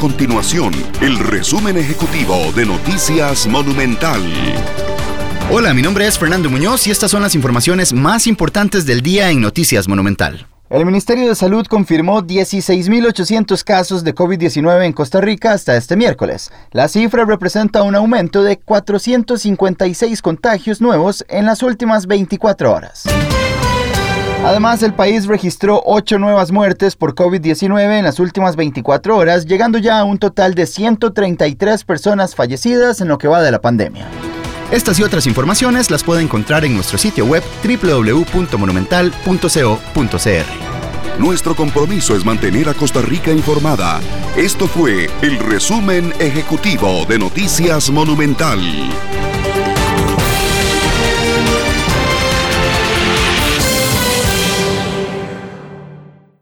continuación el resumen ejecutivo de Noticias Monumental. Hola, mi nombre es Fernando Muñoz y estas son las informaciones más importantes del día en Noticias Monumental. El Ministerio de Salud confirmó 16.800 casos de COVID-19 en Costa Rica hasta este miércoles. La cifra representa un aumento de 456 contagios nuevos en las últimas 24 horas. Además, el país registró 8 nuevas muertes por COVID-19 en las últimas 24 horas, llegando ya a un total de 133 personas fallecidas en lo que va de la pandemia. Estas y otras informaciones las puede encontrar en nuestro sitio web www.monumental.co.cr. Nuestro compromiso es mantener a Costa Rica informada. Esto fue el resumen ejecutivo de Noticias Monumental.